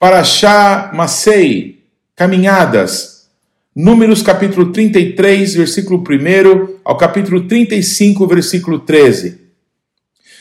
Paraxá Masei, caminhadas. Números capítulo 33, versículo 1 ao capítulo 35, versículo 13.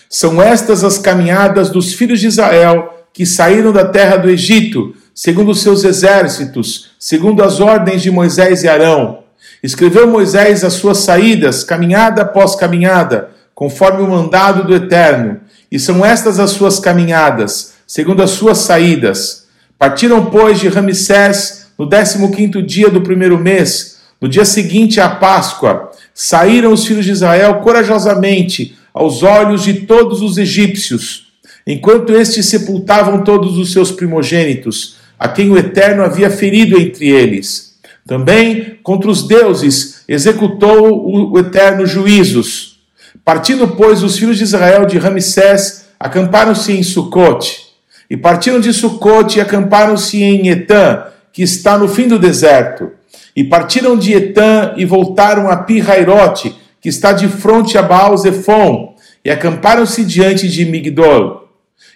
São estas as caminhadas dos filhos de Israel que saíram da terra do Egito, segundo os seus exércitos, segundo as ordens de Moisés e Arão. Escreveu Moisés as suas saídas, caminhada após caminhada, conforme o mandado do Eterno. E são estas as suas caminhadas, segundo as suas saídas. Partiram, pois, de Ramsés no décimo quinto dia do primeiro mês, no dia seguinte à Páscoa. Saíram os filhos de Israel corajosamente aos olhos de todos os egípcios, enquanto estes sepultavam todos os seus primogênitos, a quem o Eterno havia ferido entre eles. Também contra os deuses executou o Eterno juízos. Partindo, pois, os filhos de Israel de Ramsés, acamparam-se em Sucote. E partiram de Sucote e acamparam-se em Etã, que está no fim do deserto. E partiram de Etã e voltaram a Pirrairote, que está de frente a Baal Zephon, e acamparam-se diante de Migdol.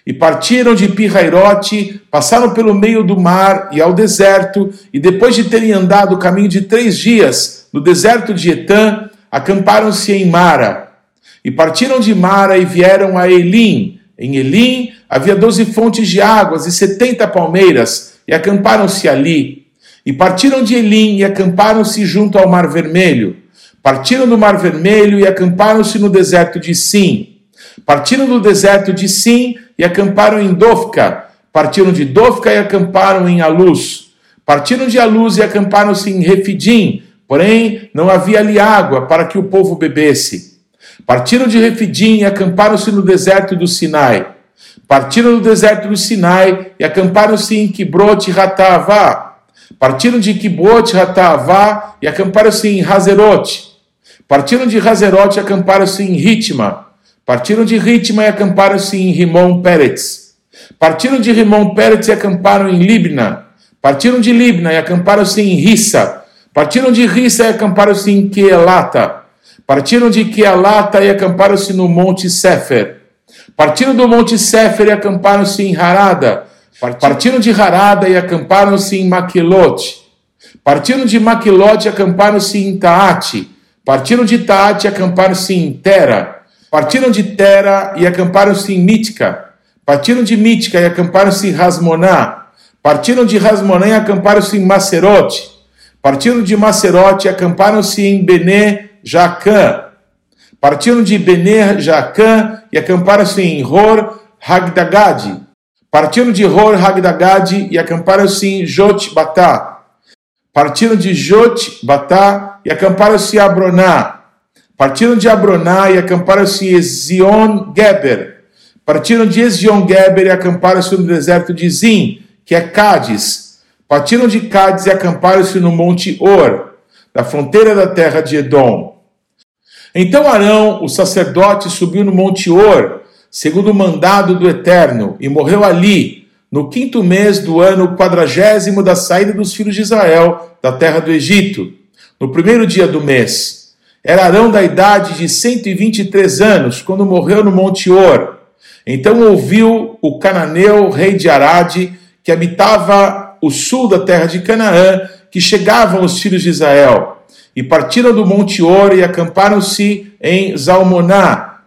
E partiram de Pirrairote, passaram pelo meio do mar e ao deserto, e depois de terem andado o caminho de três dias no deserto de Etã, acamparam-se em Mara. E partiram de Mara e vieram a Elim. Em Elim havia doze fontes de águas e setenta palmeiras, e acamparam-se ali. E partiram de Elim e acamparam-se junto ao Mar Vermelho. Partiram do Mar Vermelho e acamparam-se no deserto de Sim. Partiram do deserto de Sim e acamparam em Dofca. Partiram de Dofca e acamparam em Aluz. Partiram de Aluz e acamparam-se em Refidim, porém não havia ali água para que o povo bebesse. Partiram de Refidim e acamparam-se no deserto do Sinai. Partiram do deserto do Sinai e acamparam-se em Kibrot Ratavá. Partiram de Kibrot Ratavá e acamparam-se em Hazerot. Partiram de Hazerot e acamparam-se em Ritma. Partiram de Ritma e acamparam-se em Rimon Peretz. Partiram de Rimon Peretz e acamparam em Libna. Partiram de Libna e acamparam-se em Rissa. Partiram de Rissa e acamparam-se em Quelata. Partiram de Quelata e acamparam-se no Monte Sefer. Partiram do Monte Sefer e acamparam-se em Harada. Partiram de Harada e acamparam-se em Maquilote. Partiram de Maquilote e acamparam-se em Taate. Partiram de Taate e acamparam-se em Tera. Partiram de Tera e acamparam-se em Mítica. Partiram de Mítica e acamparam-se em Rasmoná. Partiram de Rasmoná e acamparam-se em Macerote. Partiram de Macerote e acamparam-se em Bené Jacã. Partiram de Bené Jacã e acamparam-se em Hor Hagdagad. Partiram de Hor Hagdagad e acamparam-se em Jot Batá. Partiram de Jot Batá e acamparam-se em Abroná. Partiram de Abroná e acamparam-se em Ezion Geber. Partiram de Ezion Geber e acamparam-se no deserto de Zim, que é Cádiz. Partiram de Cádiz e acamparam-se no monte Or, da fronteira da terra de Edom. Então Arão, o sacerdote, subiu no monte Or, segundo o mandado do Eterno, e morreu ali, no quinto mês do ano quadragésimo da saída dos filhos de Israel da terra do Egito, no primeiro dia do mês. Era Arão da idade de 123 anos, quando morreu no Monte Or. Então ouviu o cananeu, rei de Arade, que habitava o sul da terra de Canaã, que chegavam os filhos de Israel. E partiram do Monte Or e acamparam-se em Zalmoná.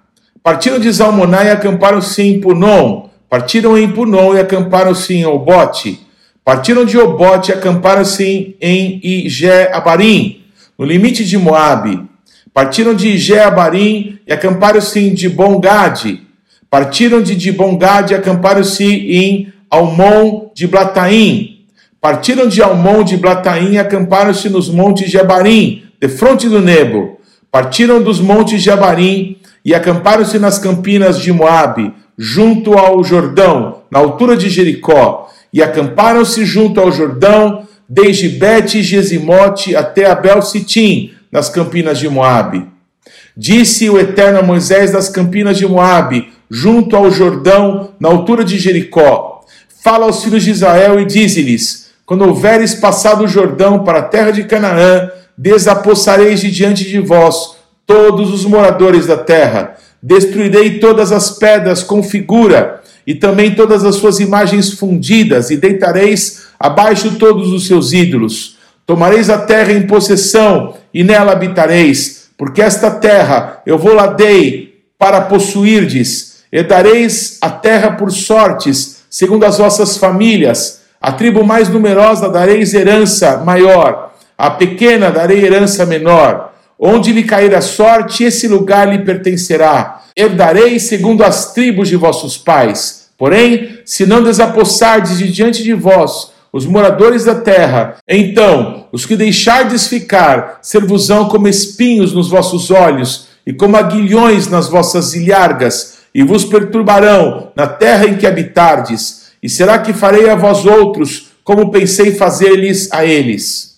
Partiram de Zalmoná e acamparam-se em Punon. Partiram em Punon e acamparam-se em Obote. Partiram de Obote e acamparam-se em Ije Abarim, no limite de Moabe. Partiram de Jeabarim e acamparam-se em Dibongade. Partiram de Dibongade e acamparam-se em Almon de Blataim. Partiram de Almon de Blataim e acamparam-se nos montes de Abarim, de fronte do Nebo. Partiram dos montes de Abarim e acamparam-se nas campinas de Moabe, junto ao Jordão, na altura de Jericó. E acamparam-se junto ao Jordão, desde Bet-Gesimote até Abel-Sitim, nas campinas de Moabe. Disse o Eterno a Moisés das campinas de Moabe, junto ao Jordão, na altura de Jericó. Fala aos filhos de Israel e dize-lhes: Quando houveres passado o Jordão para a terra de Canaã, desapossareis de diante de vós todos os moradores da terra. Destruirei todas as pedras com figura, e também todas as suas imagens fundidas, e deitareis abaixo todos os seus ídolos. Tomareis a terra em possessão, e nela habitareis, porque esta terra eu vou lá dei para possuirdes, e dareis a terra por sortes, segundo as vossas famílias. A tribo mais numerosa dareis herança maior, a pequena darei herança menor. Onde lhe cair a sorte, esse lugar lhe pertencerá. Herdarei segundo as tribos de vossos pais. Porém, se não desapossardes de diante de vós os moradores da terra, então os que deixardes ficar servosão como espinhos nos vossos olhos e como aguilhões nas vossas ilhargas, e vos perturbarão na terra em que habitardes. E será que farei a vós outros como pensei fazer-lhes a eles?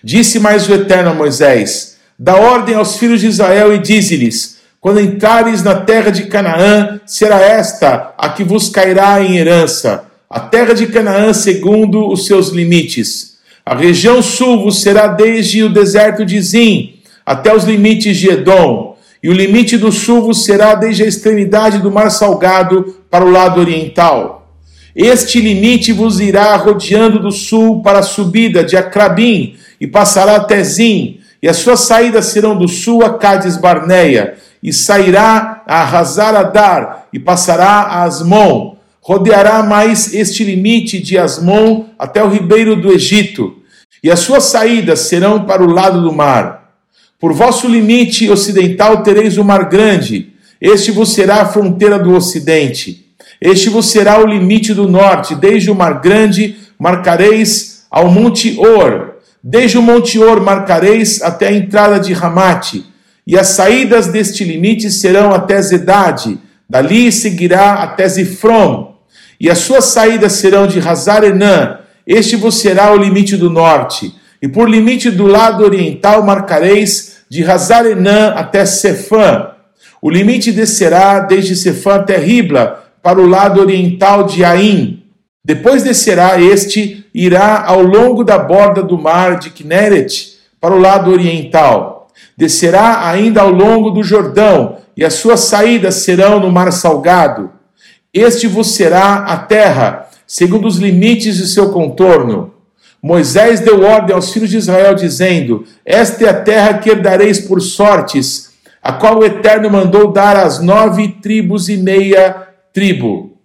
Disse mais o Eterno a Moisés: Dá ordem aos filhos de Israel e dize-lhes: Quando entrares na terra de Canaã, será esta a que vos cairá em herança, a terra de Canaã segundo os seus limites. A região sul vos será desde o deserto de Zim até os limites de Edom, e o limite do sul vos será desde a extremidade do mar salgado para o lado oriental. Este limite vos irá rodeando do sul para a subida de Acrabim e passará até Zim, e as suas saídas serão do sul a Cádiz Barneia, e sairá a Hazar-Adar, e passará a Asmon. Rodeará mais este limite de Asmon até o ribeiro do Egito, e as suas saídas serão para o lado do mar. Por vosso limite ocidental tereis o mar grande, este vos será a fronteira do ocidente. Este vos será o limite do norte, desde o mar grande marcareis ao monte Or, Desde o Monte Or marcareis até a entrada de Ramate, e as saídas deste limite serão até Zedade, dali seguirá até Zifrom, e as suas saídas serão de Hazarenã, este vos será o limite do norte, e por limite do lado oriental marcareis de Hazarenã até Sefã. O limite descerá desde Sefã até Ribla, para o lado oriental de Aim. Depois descerá este irá ao longo da borda do mar de Kinneret para o lado oriental. Descerá ainda ao longo do Jordão, e as suas saídas serão no mar salgado. Este vos será a terra, segundo os limites de seu contorno. Moisés deu ordem aos filhos de Israel, dizendo: Esta é a terra que herdareis por sortes, a qual o Eterno mandou dar às nove tribos e meia tribo.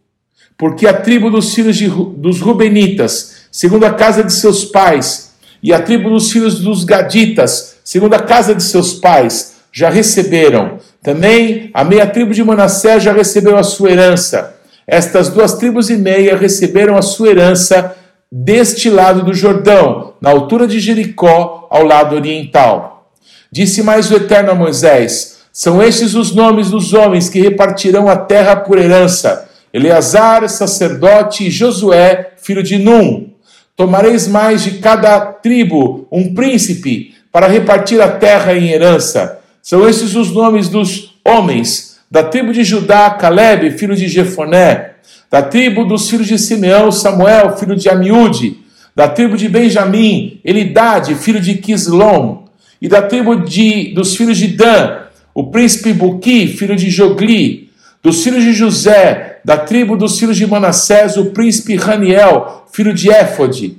Porque a tribo dos filhos de, dos Rubenitas segundo a casa de seus pais, e a tribo dos filhos dos Gaditas, segundo a casa de seus pais, já receberam. Também a meia tribo de Manassés já recebeu a sua herança. Estas duas tribos e meia receberam a sua herança deste lado do Jordão, na altura de Jericó, ao lado oriental. Disse mais o Eterno a Moisés: São estes os nomes dos homens que repartirão a terra por herança: Eleazar, sacerdote, e Josué, filho de Num. Tomareis mais de cada tribo um príncipe para repartir a terra em herança. São esses os nomes dos homens da tribo de Judá, Caleb, filho de Jefoné, da tribo dos filhos de Simeão, Samuel, filho de Amiúde, da tribo de Benjamim, Elidade, filho de Quislom, e da tribo de, dos filhos de Dan, o príncipe Buqui, filho de Jogli, dos filhos de José, da tribo dos filhos de Manassés, o príncipe Raniel, filho de Éfode,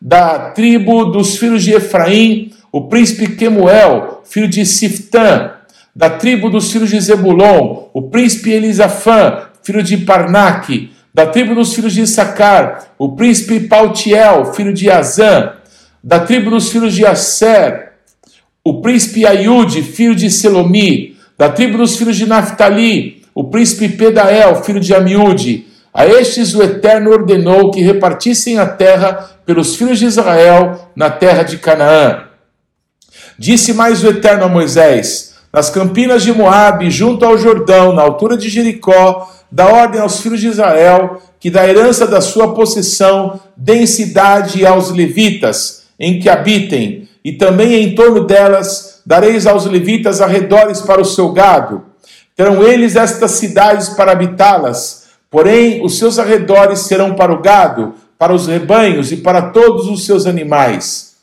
da tribo dos filhos de Efraim, o príncipe Quemuel, filho de Siftã, da tribo dos filhos de Zebulon, o príncipe Elisafã, filho de Parnaque, da tribo dos filhos de Issacar, o príncipe Pautiel, filho de Azã, da tribo dos filhos de Asser, o príncipe Aiude, filho de Selomi, da tribo dos filhos de Naphtali, o príncipe Pedael, filho de Amiúde, a estes o Eterno ordenou que repartissem a terra pelos filhos de Israel na terra de Canaã. Disse mais o Eterno a Moisés: Nas campinas de Moabe, junto ao Jordão, na altura de Jericó, dá ordem aos filhos de Israel que da herança da sua possessão deem cidade aos levitas, em que habitem, e também em torno delas dareis aos levitas arredores para o seu gado. Terão eles estas cidades para habitá-las Porém, os seus arredores serão para o gado, para os rebanhos e para todos os seus animais.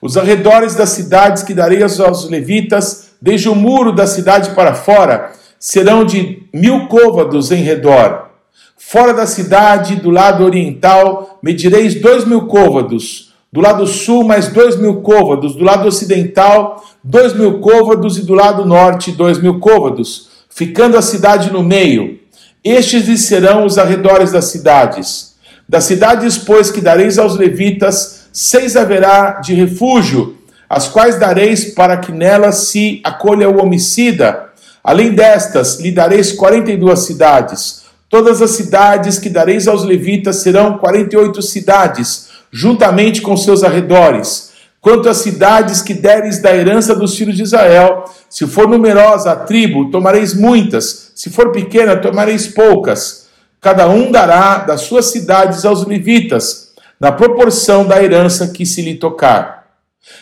Os arredores das cidades que darei aos levitas, desde o muro da cidade para fora, serão de mil côvados em redor. Fora da cidade, do lado oriental, medireis dois mil côvados. Do lado sul, mais dois mil côvados. Do lado ocidental, dois mil côvados. E do lado norte, dois mil côvados. Ficando a cidade no meio. Estes lhes serão os arredores das cidades. Das cidades, pois, que dareis aos levitas, seis haverá de refúgio, as quais dareis para que nelas se acolha o homicida. Além destas, lhe dareis quarenta e duas cidades Todas as cidades que dareis aos levitas serão quarenta e oito cidades, juntamente com seus arredores. Quanto às cidades que deres da herança dos filhos de Israel, se for numerosa a tribo, tomareis muitas, se for pequena, tomareis poucas. Cada um dará das suas cidades aos levitas, na proporção da herança que se lhe tocar.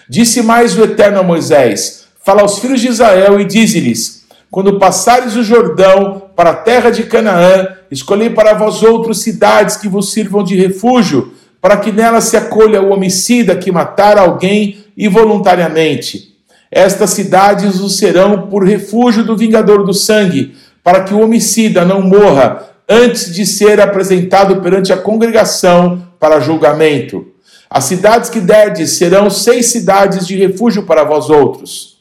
Disse mais o Eterno a Moisés: Fala aos filhos de Israel e dize-lhes: Quando passares o Jordão para a terra de Canaã, escolhi para vós outros cidades que vos sirvam de refúgio, para que nela se acolha o homicida que matar alguém involuntariamente. Estas cidades o serão por refúgio do vingador do sangue, para que o homicida não morra antes de ser apresentado perante a congregação para julgamento. As cidades que derdes serão seis cidades de refúgio para vós outros.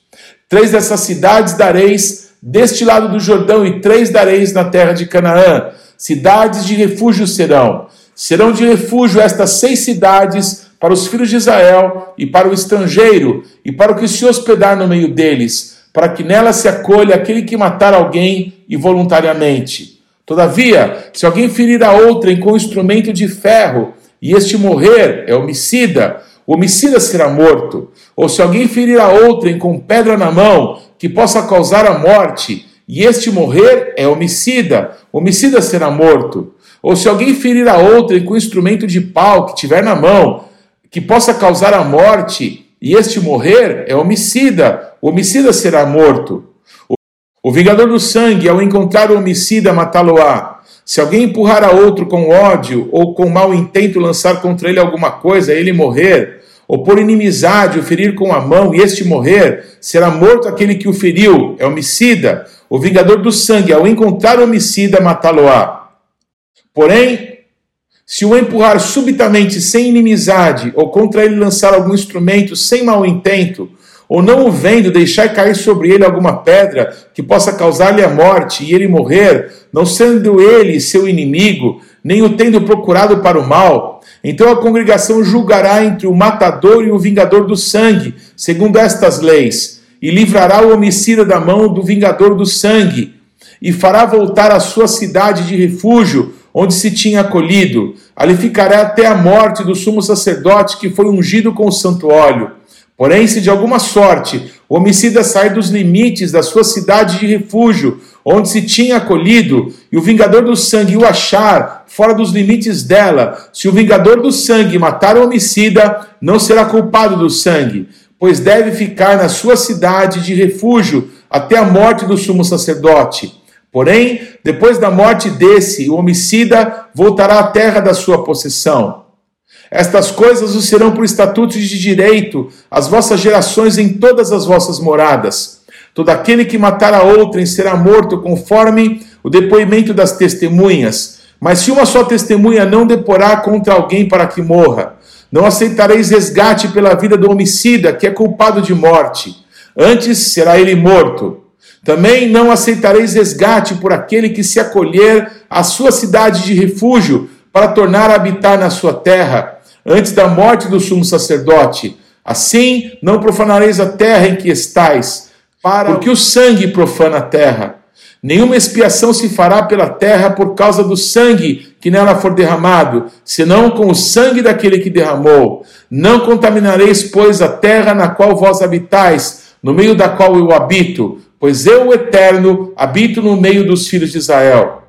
Três dessas cidades dareis deste lado do Jordão, e três dareis na terra de Canaã cidades de refúgio serão. Serão de refúgio estas seis cidades para os filhos de Israel e para o estrangeiro e para o que se hospedar no meio deles, para que nela se acolha aquele que matar alguém involuntariamente. Todavia, se alguém ferir a outrem com instrumento de ferro e este morrer, é homicida, o homicida será morto. Ou se alguém ferir a outrem com pedra na mão, que possa causar a morte, e este morrer é homicida, homicida será morto. Ou se alguém ferir a outra com instrumento de pau que tiver na mão, que possa causar a morte, e este morrer é homicida, o homicida será morto. O vingador do sangue, ao encontrar o homicida, matá-lo-á. Se alguém empurrar a outro com ódio ou com mau intento lançar contra ele alguma coisa, ele morrer, ou por inimizade o ferir com a mão e este morrer, será morto aquele que o feriu, é homicida. O vingador do sangue, ao encontrar o homicida, matá-lo-á. Porém, se o empurrar subitamente sem inimizade, ou contra ele lançar algum instrumento sem mau intento, ou não o vendo, deixar cair sobre ele alguma pedra que possa causar-lhe a morte e ele morrer, não sendo ele seu inimigo, nem o tendo procurado para o mal, então a congregação julgará entre o matador e o vingador do sangue, segundo estas leis e livrará o homicida da mão do vingador do sangue, e fará voltar à sua cidade de refúgio, onde se tinha acolhido. Ali ficará até a morte do sumo sacerdote que foi ungido com o santo óleo. Porém, se de alguma sorte o homicida sair dos limites da sua cidade de refúgio, onde se tinha acolhido, e o vingador do sangue o achar fora dos limites dela, se o vingador do sangue matar o homicida, não será culpado do sangue, pois deve ficar na sua cidade de refúgio até a morte do sumo sacerdote. Porém, depois da morte desse, o homicida voltará à terra da sua possessão. Estas coisas o serão por estatutos de direito às vossas gerações em todas as vossas moradas. Todo aquele que matar a outrem será morto conforme o depoimento das testemunhas. Mas se uma só testemunha não deporá contra alguém para que morra, não aceitareis resgate pela vida do homicida, que é culpado de morte. Antes será ele morto. Também não aceitareis resgate por aquele que se acolher à sua cidade de refúgio, para tornar a habitar na sua terra, antes da morte do sumo sacerdote. Assim não profanareis a terra em que estais, para porque o sangue profana a terra. Nenhuma expiação se fará pela terra por causa do sangue que nela for derramado, senão com o sangue daquele que derramou. Não contaminareis, pois, a terra na qual vós habitais, no meio da qual eu habito, pois eu, o Eterno, habito no meio dos filhos de Israel.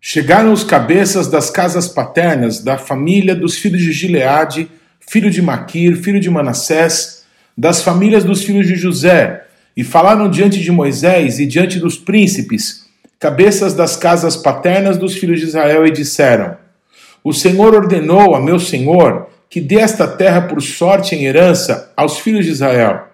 Chegaram os cabeças das casas paternas da família dos filhos de Gileade, filho de Maquir, filho de Manassés, das famílias dos filhos de José, e falaram diante de Moisés e diante dos príncipes, cabeças das casas paternas dos filhos de Israel, e disseram: O Senhor ordenou a meu senhor que dê esta terra por sorte em herança aos filhos de Israel.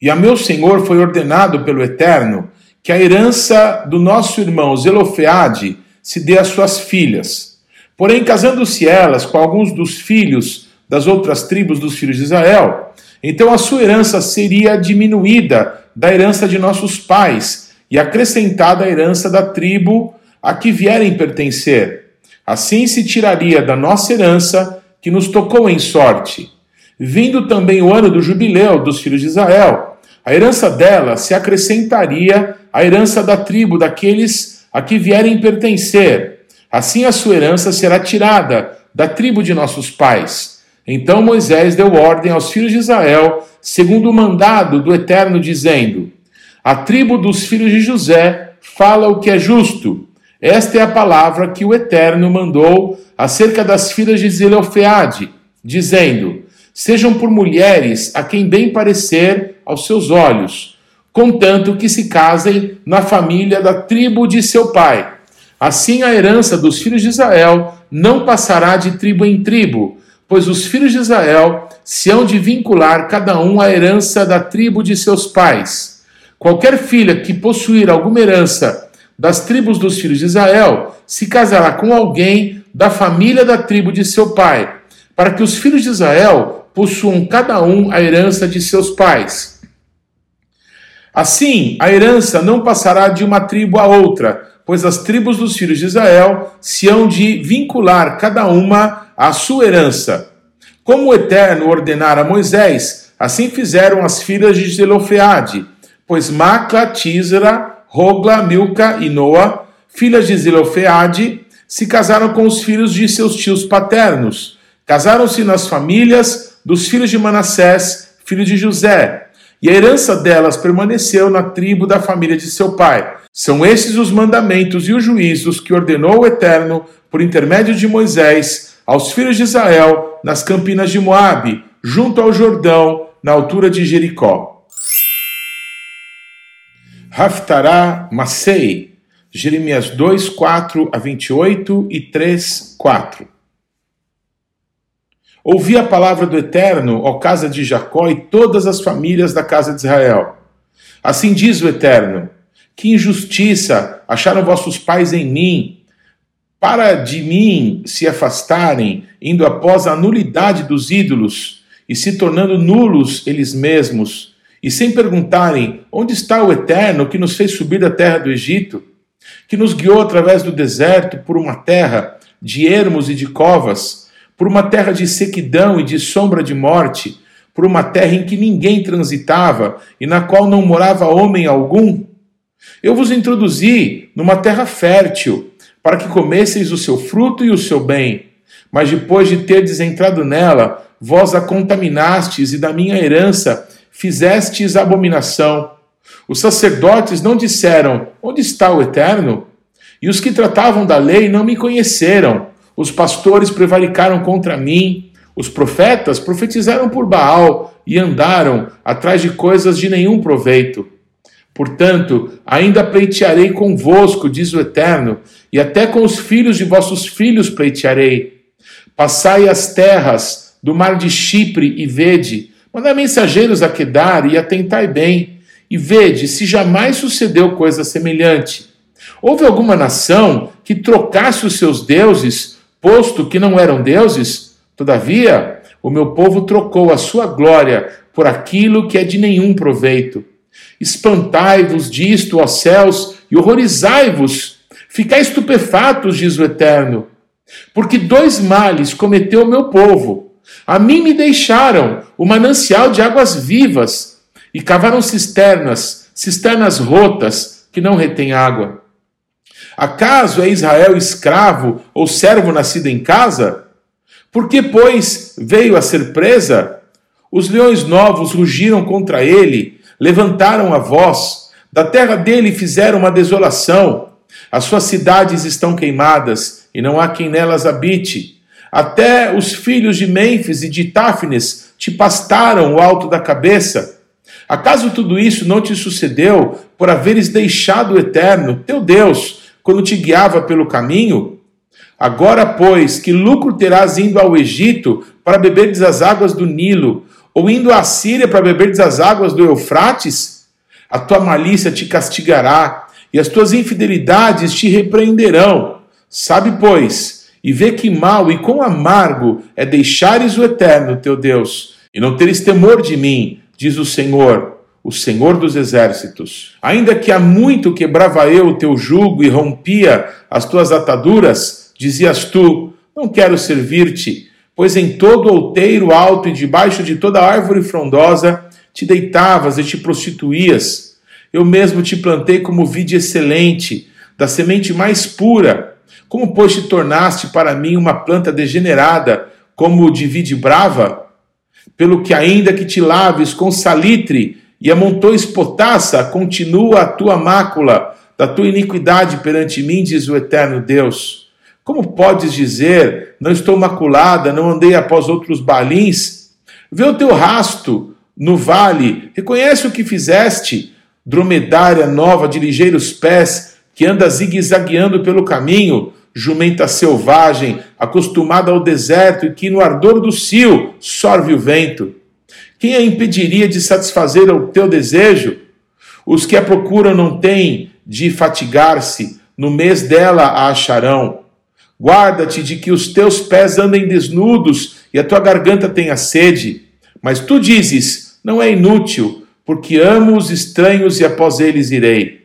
E a meu senhor foi ordenado pelo Eterno que a herança do nosso irmão Zelofeade se dê às suas filhas. Porém, casando-se elas com alguns dos filhos das outras tribos dos filhos de Israel, então a sua herança seria diminuída da herança de nossos pais e acrescentada à herança da tribo a que vierem pertencer. Assim se tiraria da nossa herança que nos tocou em sorte. Vindo também o ano do jubileu dos filhos de Israel, a herança dela se acrescentaria à herança da tribo daqueles a que vierem pertencer. Assim a sua herança será tirada da tribo de nossos pais. Então Moisés deu ordem aos filhos de Israel, segundo o mandado do Eterno, dizendo: A tribo dos filhos de José fala o que é justo esta é a palavra que o Eterno mandou acerca das filhas de Zelofeade, dizendo: Sejam por mulheres a quem bem parecer aos seus olhos, contanto que se casem na família da tribo de seu pai. Assim a herança dos filhos de Israel não passará de tribo em tribo, pois os filhos de Israel se hão de vincular cada um à herança da tribo de seus pais. Qualquer filha que possuir alguma herança das tribos dos filhos de Israel se casará com alguém da família da tribo de seu pai, para que os filhos de Israel possuam cada um a herança de seus pais. Assim, a herança não passará de uma tribo a outra, pois as tribos dos filhos de Israel se hão de vincular cada uma à sua herança. Como o Eterno ordenara a Moisés, assim fizeram as filhas de Zelofeade, pois Macla, Tisra, Rogla, Milca e Noa, filhas de Zelofeade, se casaram com os filhos de seus tios paternos. Casaram-se nas famílias dos filhos de Manassés, filho de José, e a herança delas permaneceu na tribo da família de seu pai. São esses os mandamentos e os juízos que ordenou o Eterno, por intermédio de Moisés, aos filhos de Israel, nas campinas de Moabe, junto ao Jordão, na altura de Jericó. Haftará Masei, Jeremias 2, 4 a 28 e 3, 4. Ouvi a palavra do Eterno, ó casa de Jacó e todas as famílias da casa de Israel. Assim diz o Eterno: Que injustiça acharam vossos pais em mim, para de mim se afastarem, indo após a nulidade dos ídolos e se tornando nulos eles mesmos e sem perguntarem onde está o Eterno que nos fez subir da terra do Egito, que nos guiou através do deserto por uma terra de ermos e de covas, por uma terra de sequidão e de sombra de morte, por uma terra em que ninguém transitava e na qual não morava homem algum? Eu vos introduzi numa terra fértil, para que comesseis o seu fruto e o seu bem. Mas depois de terdes entrado nela, vós a contaminastes e da minha herança fizestes abominação. Os sacerdotes não disseram: Onde está o Eterno? E os que tratavam da lei não me conheceram. Os pastores prevaricaram contra mim. Os profetas profetizaram por Baal e andaram atrás de coisas de nenhum proveito. Portanto, ainda pleitearei convosco, diz o Eterno, e até com os filhos de vossos filhos pleitearei. Passai as terras do mar de Chipre e vede, Mandai mensageiros a Quedar e atentai bem, e vede se jamais sucedeu coisa semelhante. Houve alguma nação que trocasse os seus deuses, posto que não eram deuses? Todavia, o meu povo trocou a sua glória por aquilo que é de nenhum proveito. Espantai-vos disto, ó céus, e horrorizai-vos. Ficai estupefatos, diz o Eterno. Porque dois males cometeu o meu povo a mim me deixaram o manancial de águas vivas e cavaram cisternas, cisternas rotas que não retêm água. Acaso é Israel escravo ou servo nascido em casa? Por que, pois, veio a ser presa? Os leões novos rugiram contra ele, levantaram a voz, da terra dele fizeram uma desolação. As suas cidades estão queimadas, e não há quem nelas habite. Até os filhos de Mênfis e de Táfnis te pastaram o alto da cabeça. Acaso tudo isso não te sucedeu por haveres deixado o Eterno, teu Deus, quando te guiava pelo caminho? Agora, pois, que lucro terás indo ao Egito para beberes as águas do Nilo, ou indo à Síria para beberes as águas do Eufrates? A tua malícia te castigará, e as tuas infidelidades te repreenderão Sabe, pois, e vê que mal e quão amargo é deixares o eterno teu Deus, e não teres temor de mim, diz o Senhor, o Senhor dos exércitos. Ainda que há muito quebrava eu o teu jugo e rompia as tuas ataduras, dizias tu: Não quero servir-te, pois em todo outeiro alto e debaixo de toda árvore frondosa te deitavas e te prostituías. Eu mesmo te plantei como vide excelente, da semente mais pura. Como, pois, te tornaste para mim uma planta degenerada, como de vide brava? Pelo que, ainda que te laves com salitre e amontoes potassa, continua a tua mácula da tua iniquidade perante mim, diz o eterno Deus. Como podes dizer, não estou maculada, não andei após outros balins? Vê o teu rasto no vale, reconhece o que fizeste, dromedária nova de ligeiros pés, que anda zigue-zagueando pelo caminho, jumenta selvagem, acostumada ao deserto e que no ardor do cio sorve o vento. Quem a impediria de satisfazer o teu desejo? Os que a procuram não têm de fatigar-se, no mês dela a acharão. Guarda-te de que os teus pés andem desnudos e a tua garganta tenha sede. Mas tu dizes: não é inútil, porque amo os estranhos e após eles irei.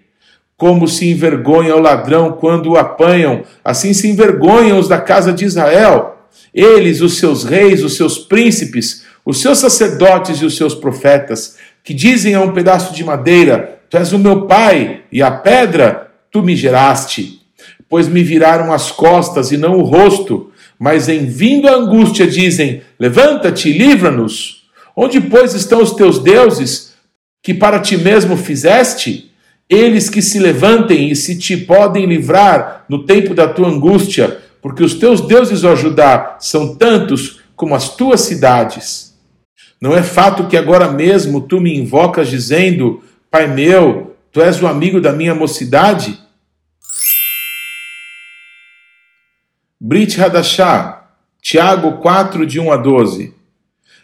Como se envergonha o ladrão quando o apanham, assim se envergonham os da casa de Israel. Eles, os seus reis, os seus príncipes, os seus sacerdotes e os seus profetas, que dizem a um pedaço de madeira: Tu és o meu pai, e a pedra tu me geraste. Pois me viraram as costas e não o rosto, mas em vindo a angústia dizem: Levanta-te, livra-nos. Onde, pois, estão os teus deuses que para ti mesmo fizeste? Eles que se levantem e se te podem livrar no tempo da tua angústia, porque os teus deuses, ó Judá, são tantos como as tuas cidades. Não é fato que agora mesmo tu me invocas dizendo: Pai meu, tu és o amigo da minha mocidade? Brit Hadashah, Tiago 4, de 1 a 12.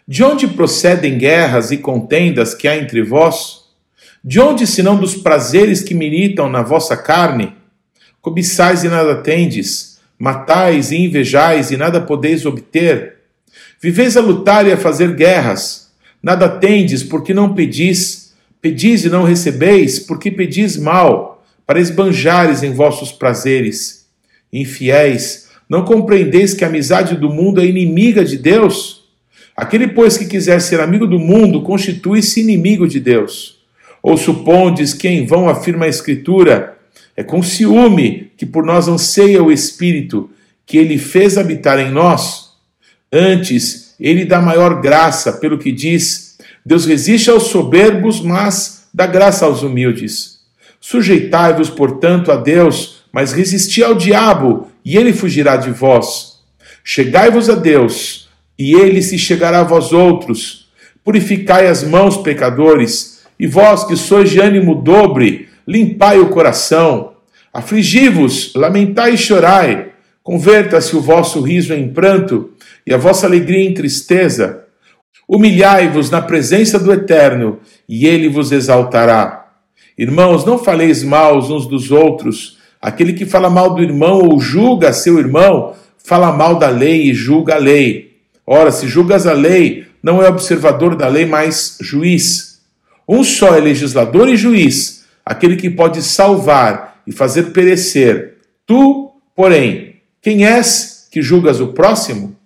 De onde procedem guerras e contendas que há entre vós? De onde, senão dos prazeres que militam na vossa carne? Cobiçais e nada tendes, matais e invejais e nada podeis obter. Viveis a lutar e a fazer guerras, nada tendes porque não pedis, pedis e não recebeis porque pedis mal, para esbanjares em vossos prazeres. Infiéis, não compreendeis que a amizade do mundo é inimiga de Deus? Aquele, pois, que quiser ser amigo do mundo, constitui-se inimigo de Deus. Ou supondes que em vão afirma a Escritura? É com ciúme que por nós anseia o Espírito, que ele fez habitar em nós. Antes, ele dá maior graça, pelo que diz: Deus resiste aos soberbos, mas dá graça aos humildes. Sujeitai-vos, portanto, a Deus, mas resisti ao diabo, e ele fugirá de vós. Chegai-vos a Deus, e ele se chegará a vós outros. Purificai as mãos, pecadores, e vós que sois de ânimo dobre, limpai o coração. Afligi-vos, lamentai e chorai. Converta-se o vosso riso em pranto e a vossa alegria em tristeza. Humilhai-vos na presença do Eterno, e ele vos exaltará. Irmãos, não faleis mal uns dos outros. Aquele que fala mal do irmão ou julga seu irmão, fala mal da lei e julga a lei. Ora, se julgas a lei, não é observador da lei, mas juiz. Um só é legislador e juiz, aquele que pode salvar e fazer perecer. Tu, porém, quem és que julgas o próximo?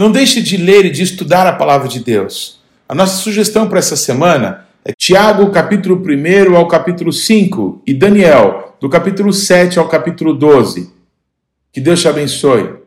Não deixe de ler e de estudar a palavra de Deus. A nossa sugestão para essa semana é Tiago, capítulo 1 ao capítulo 5, e Daniel, do capítulo 7 ao capítulo 12. Que Deus te abençoe.